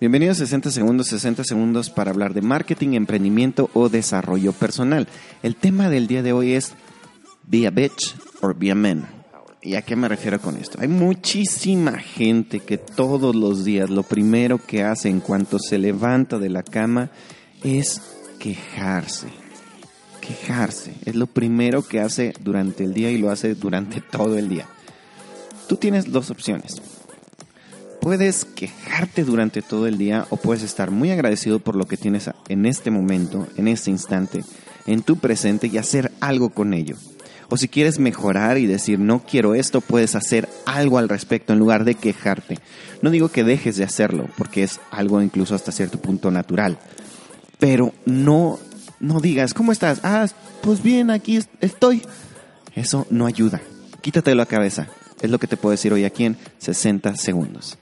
Bienvenidos a 60 segundos, 60 segundos para hablar de marketing, emprendimiento o desarrollo personal. El tema del día de hoy es Be a bitch or be a man. ¿Y a qué me refiero con esto? Hay muchísima gente que todos los días lo primero que hace en cuanto se levanta de la cama es quejarse. Quejarse. Es lo primero que hace durante el día y lo hace durante todo el día. Tú tienes dos opciones puedes quejarte durante todo el día o puedes estar muy agradecido por lo que tienes en este momento, en este instante, en tu presente y hacer algo con ello. O si quieres mejorar y decir no quiero esto, puedes hacer algo al respecto en lugar de quejarte. No digo que dejes de hacerlo, porque es algo incluso hasta cierto punto natural. Pero no, no digas, ¿cómo estás? Ah, pues bien, aquí estoy. Eso no ayuda. Quítate de la cabeza. Es lo que te puedo decir hoy aquí en 60 segundos.